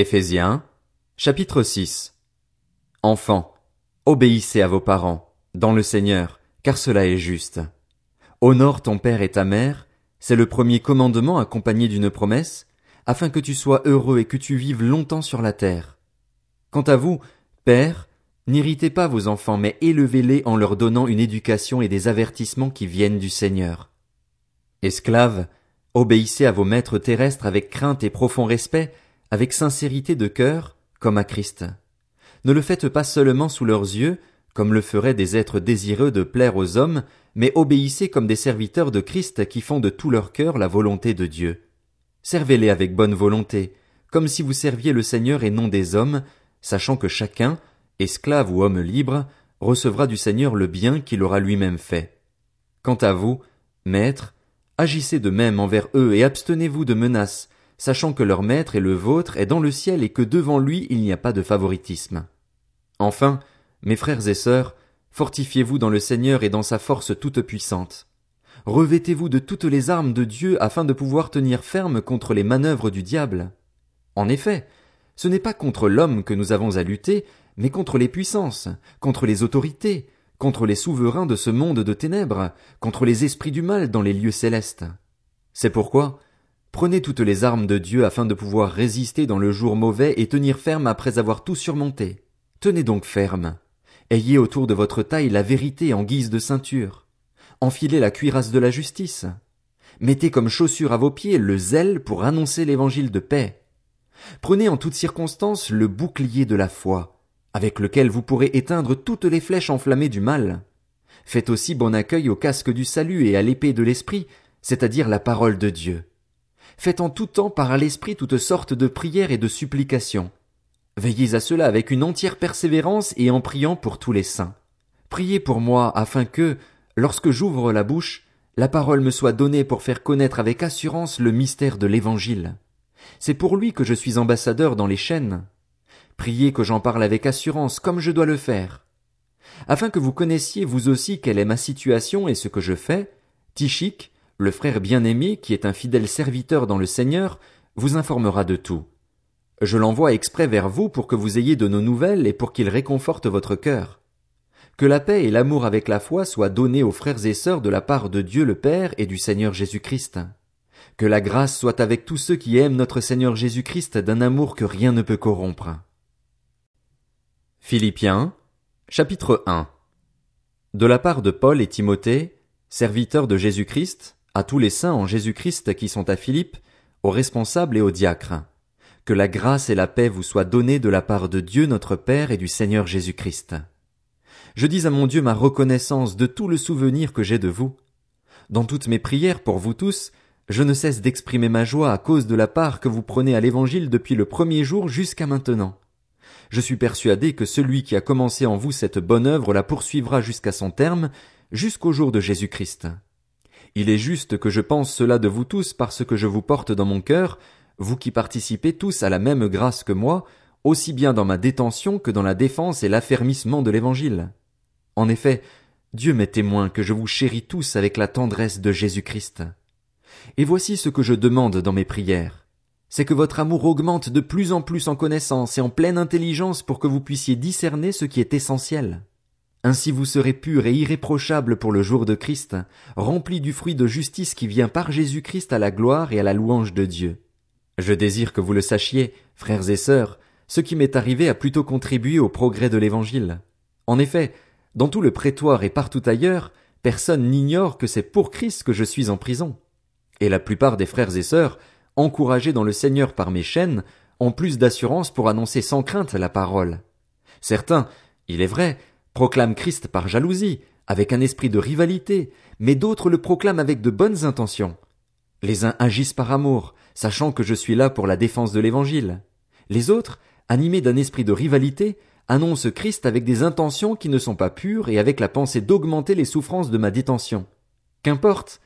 Éphésiens, chapitre 6 Enfants, obéissez à vos parents, dans le Seigneur, car cela est juste. Honore ton père et ta mère, c'est le premier commandement accompagné d'une promesse, afin que tu sois heureux et que tu vives longtemps sur la terre. Quant à vous, pères, n'irritez pas vos enfants, mais élevez-les en leur donnant une éducation et des avertissements qui viennent du Seigneur. Esclaves, obéissez à vos maîtres terrestres avec crainte et profond respect, avec sincérité de cœur, comme à Christ. Ne le faites pas seulement sous leurs yeux, comme le feraient des êtres désireux de plaire aux hommes, mais obéissez comme des serviteurs de Christ qui font de tout leur cœur la volonté de Dieu. Servez-les avec bonne volonté, comme si vous serviez le Seigneur et non des hommes, sachant que chacun, esclave ou homme libre, recevra du Seigneur le bien qu'il aura lui-même fait. Quant à vous, maîtres, agissez de même envers eux et abstenez-vous de menaces, sachant que leur maître et le vôtre est dans le ciel et que devant lui il n'y a pas de favoritisme. Enfin, mes frères et sœurs, fortifiez-vous dans le Seigneur et dans sa force toute puissante. Revêtez-vous de toutes les armes de Dieu afin de pouvoir tenir ferme contre les manœuvres du diable. En effet, ce n'est pas contre l'homme que nous avons à lutter, mais contre les puissances, contre les autorités, contre les souverains de ce monde de ténèbres, contre les esprits du mal dans les lieux célestes. C'est pourquoi, Prenez toutes les armes de Dieu afin de pouvoir résister dans le jour mauvais et tenir ferme après avoir tout surmonté. Tenez donc ferme. Ayez autour de votre taille la vérité en guise de ceinture. Enfilez la cuirasse de la justice. Mettez comme chaussure à vos pieds le zèle pour annoncer l'évangile de paix. Prenez en toutes circonstances le bouclier de la foi, avec lequel vous pourrez éteindre toutes les flèches enflammées du mal. Faites aussi bon accueil au casque du salut et à l'épée de l'esprit, c'est-à-dire la parole de Dieu. Faites en tout temps par l'esprit toutes sortes de prières et de supplications. Veillez à cela avec une entière persévérance et en priant pour tous les saints. Priez pour moi afin que, lorsque j'ouvre la bouche, la parole me soit donnée pour faire connaître avec assurance le mystère de l'Évangile. C'est pour lui que je suis ambassadeur dans les chaînes. Priez que j'en parle avec assurance comme je dois le faire. Afin que vous connaissiez vous aussi quelle est ma situation et ce que je fais, Tichique, le frère bien-aimé, qui est un fidèle serviteur dans le Seigneur, vous informera de tout. Je l'envoie exprès vers vous pour que vous ayez de nos nouvelles et pour qu'il réconforte votre cœur. Que la paix et l'amour avec la foi soient donnés aux frères et sœurs de la part de Dieu le Père et du Seigneur Jésus-Christ. Que la grâce soit avec tous ceux qui aiment notre Seigneur Jésus-Christ d'un amour que rien ne peut corrompre. Philippiens, chapitre 1 De la part de Paul et Timothée, serviteurs de Jésus-Christ, à tous les saints en Jésus-Christ qui sont à Philippe, aux responsables et aux diacres. Que la grâce et la paix vous soient données de la part de Dieu notre Père et du Seigneur Jésus-Christ. Je dis à mon Dieu ma reconnaissance de tout le souvenir que j'ai de vous. Dans toutes mes prières pour vous tous, je ne cesse d'exprimer ma joie à cause de la part que vous prenez à l'Évangile depuis le premier jour jusqu'à maintenant. Je suis persuadé que celui qui a commencé en vous cette bonne œuvre la poursuivra jusqu'à son terme, jusqu'au jour de Jésus Christ. Il est juste que je pense cela de vous tous parce que je vous porte dans mon cœur, vous qui participez tous à la même grâce que moi, aussi bien dans ma détention que dans la défense et l'affermissement de l'Évangile. En effet, Dieu m'est témoin que je vous chéris tous avec la tendresse de Jésus Christ. Et voici ce que je demande dans mes prières. C'est que votre amour augmente de plus en plus en connaissance et en pleine intelligence pour que vous puissiez discerner ce qui est essentiel. Ainsi vous serez pur et irréprochable pour le jour de Christ, rempli du fruit de justice qui vient par Jésus Christ à la gloire et à la louange de Dieu. Je désire que vous le sachiez, frères et sœurs, ce qui m'est arrivé a plutôt contribué au progrès de l'Évangile. En effet, dans tout le prétoire et partout ailleurs, personne n'ignore que c'est pour Christ que je suis en prison. Et la plupart des frères et sœurs, encouragés dans le Seigneur par mes chaînes, ont plus d'assurance pour annoncer sans crainte la parole. Certains, il est vrai, proclament Christ par jalousie, avec un esprit de rivalité, mais d'autres le proclament avec de bonnes intentions. Les uns agissent par amour, sachant que je suis là pour la défense de l'Évangile. Les autres, animés d'un esprit de rivalité, annoncent Christ avec des intentions qui ne sont pas pures et avec la pensée d'augmenter les souffrances de ma détention. Qu'importe.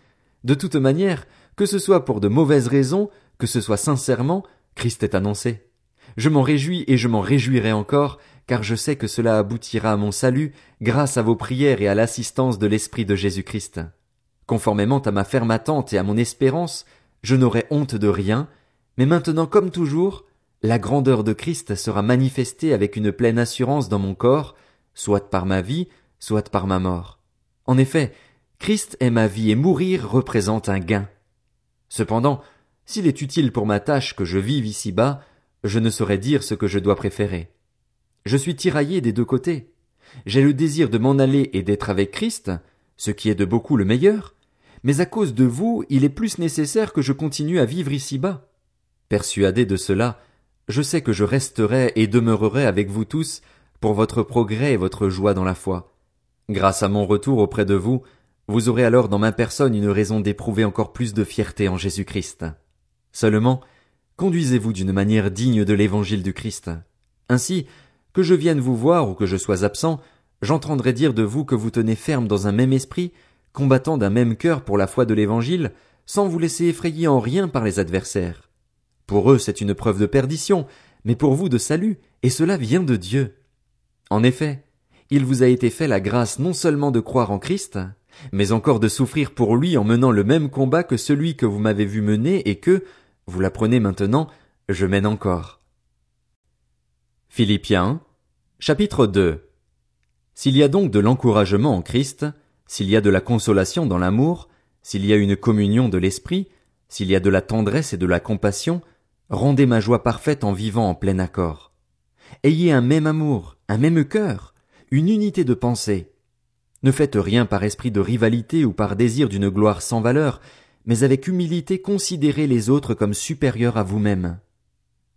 De toute manière, que ce soit pour de mauvaises raisons, que ce soit sincèrement, Christ est annoncé. Je m'en réjouis et je m'en réjouirai encore, car je sais que cela aboutira à mon salut grâce à vos prières et à l'assistance de l'Esprit de Jésus-Christ. Conformément à ma ferme attente et à mon espérance, je n'aurai honte de rien, mais maintenant comme toujours, la grandeur de Christ sera manifestée avec une pleine assurance dans mon corps, soit par ma vie, soit par ma mort. En effet, Christ est ma vie et mourir représente un gain. Cependant, s'il est utile pour ma tâche que je vive ici-bas, je ne saurais dire ce que je dois préférer. Je suis tiraillé des deux côtés. J'ai le désir de m'en aller et d'être avec Christ, ce qui est de beaucoup le meilleur, mais à cause de vous, il est plus nécessaire que je continue à vivre ici-bas. Persuadé de cela, je sais que je resterai et demeurerai avec vous tous pour votre progrès et votre joie dans la foi. Grâce à mon retour auprès de vous, vous aurez alors dans ma personne une raison d'éprouver encore plus de fierté en Jésus Christ. Seulement, conduisez-vous d'une manière digne de l'évangile du Christ. Ainsi, que je vienne vous voir ou que je sois absent, j'entendrai dire de vous que vous tenez ferme dans un même esprit, combattant d'un même cœur pour la foi de l'évangile, sans vous laisser effrayer en rien par les adversaires. Pour eux c'est une preuve de perdition, mais pour vous de salut, et cela vient de Dieu. En effet, il vous a été fait la grâce non seulement de croire en Christ, mais encore de souffrir pour lui en menant le même combat que celui que vous m'avez vu mener et que, vous l'apprenez maintenant, je mène encore. Philippiens, chapitre 2 S'il y a donc de l'encouragement en Christ, s'il y a de la consolation dans l'amour, s'il y a une communion de l'esprit, s'il y a de la tendresse et de la compassion, rendez ma joie parfaite en vivant en plein accord. Ayez un même amour, un même cœur, une unité de pensée, ne faites rien par esprit de rivalité ou par désir d'une gloire sans valeur, mais avec humilité considérez les autres comme supérieurs à vous-même.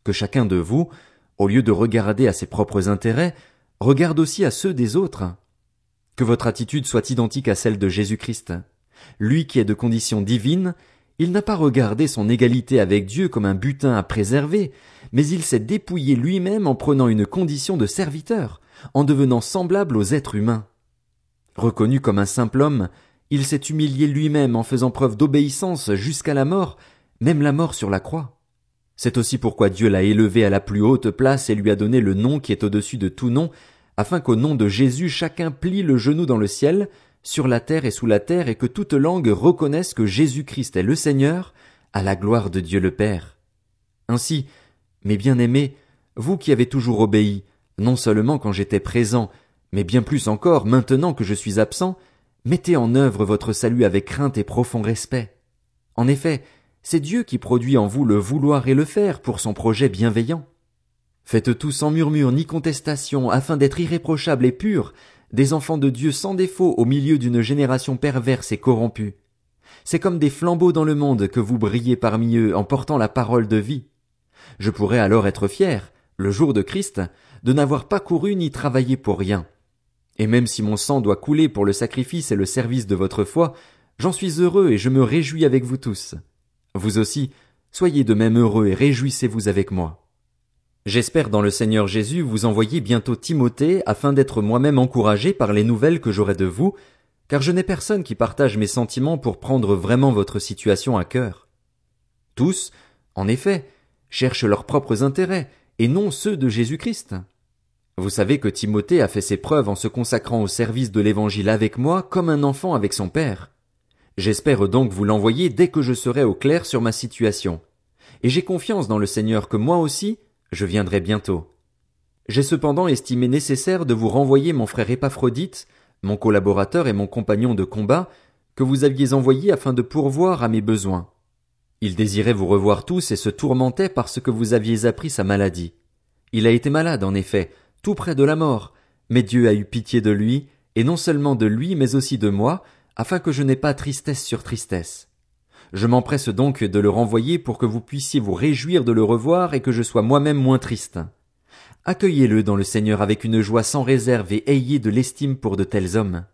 Que chacun de vous, au lieu de regarder à ses propres intérêts, regarde aussi à ceux des autres. Que votre attitude soit identique à celle de Jésus-Christ. Lui qui est de condition divine, il n'a pas regardé son égalité avec Dieu comme un butin à préserver, mais il s'est dépouillé lui-même en prenant une condition de serviteur, en devenant semblable aux êtres humains. Reconnu comme un simple homme, il s'est humilié lui-même en faisant preuve d'obéissance jusqu'à la mort, même la mort sur la croix. C'est aussi pourquoi Dieu l'a élevé à la plus haute place et lui a donné le nom qui est au-dessus de tout nom, afin qu'au nom de Jésus chacun plie le genou dans le ciel, sur la terre et sous la terre, et que toute langue reconnaisse que Jésus-Christ est le Seigneur, à la gloire de Dieu le Père. Ainsi, mes bien-aimés, vous qui avez toujours obéi, non seulement quand j'étais présent, mais bien plus encore maintenant que je suis absent, mettez en œuvre votre salut avec crainte et profond respect. En effet, c'est Dieu qui produit en vous le vouloir et le faire pour son projet bienveillant. Faites tout sans murmure ni contestation, afin d'être irréprochables et purs, des enfants de Dieu sans défaut au milieu d'une génération perverse et corrompue. C'est comme des flambeaux dans le monde que vous brillez parmi eux en portant la parole de vie. Je pourrais alors être fier, le jour de Christ, de n'avoir pas couru ni travaillé pour rien. Et même si mon sang doit couler pour le sacrifice et le service de votre foi, j'en suis heureux et je me réjouis avec vous tous. Vous aussi, soyez de même heureux et réjouissez-vous avec moi. J'espère dans le Seigneur Jésus vous envoyer bientôt Timothée afin d'être moi-même encouragé par les nouvelles que j'aurai de vous, car je n'ai personne qui partage mes sentiments pour prendre vraiment votre situation à cœur. Tous, en effet, cherchent leurs propres intérêts, et non ceux de Jésus Christ. Vous savez que Timothée a fait ses preuves en se consacrant au service de l'Évangile avec moi comme un enfant avec son père. J'espère donc vous l'envoyer dès que je serai au clair sur ma situation. Et j'ai confiance dans le Seigneur que moi aussi, je viendrai bientôt. J'ai cependant estimé nécessaire de vous renvoyer mon frère Épaphrodite, mon collaborateur et mon compagnon de combat, que vous aviez envoyé afin de pourvoir à mes besoins. Il désirait vous revoir tous et se tourmentait parce que vous aviez appris sa maladie. Il a été malade, en effet, tout près de la mort, mais Dieu a eu pitié de lui, et non seulement de lui, mais aussi de moi, afin que je n'aie pas tristesse sur tristesse. Je m'empresse donc de le renvoyer pour que vous puissiez vous réjouir de le revoir et que je sois moi-même moins triste. Accueillez-le dans le Seigneur avec une joie sans réserve et ayez de l'estime pour de tels hommes.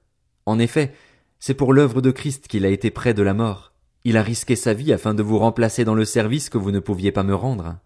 En effet, c'est pour l'œuvre de Christ qu'il a été près de la mort. Il a risqué sa vie afin de vous remplacer dans le service que vous ne pouviez pas me rendre.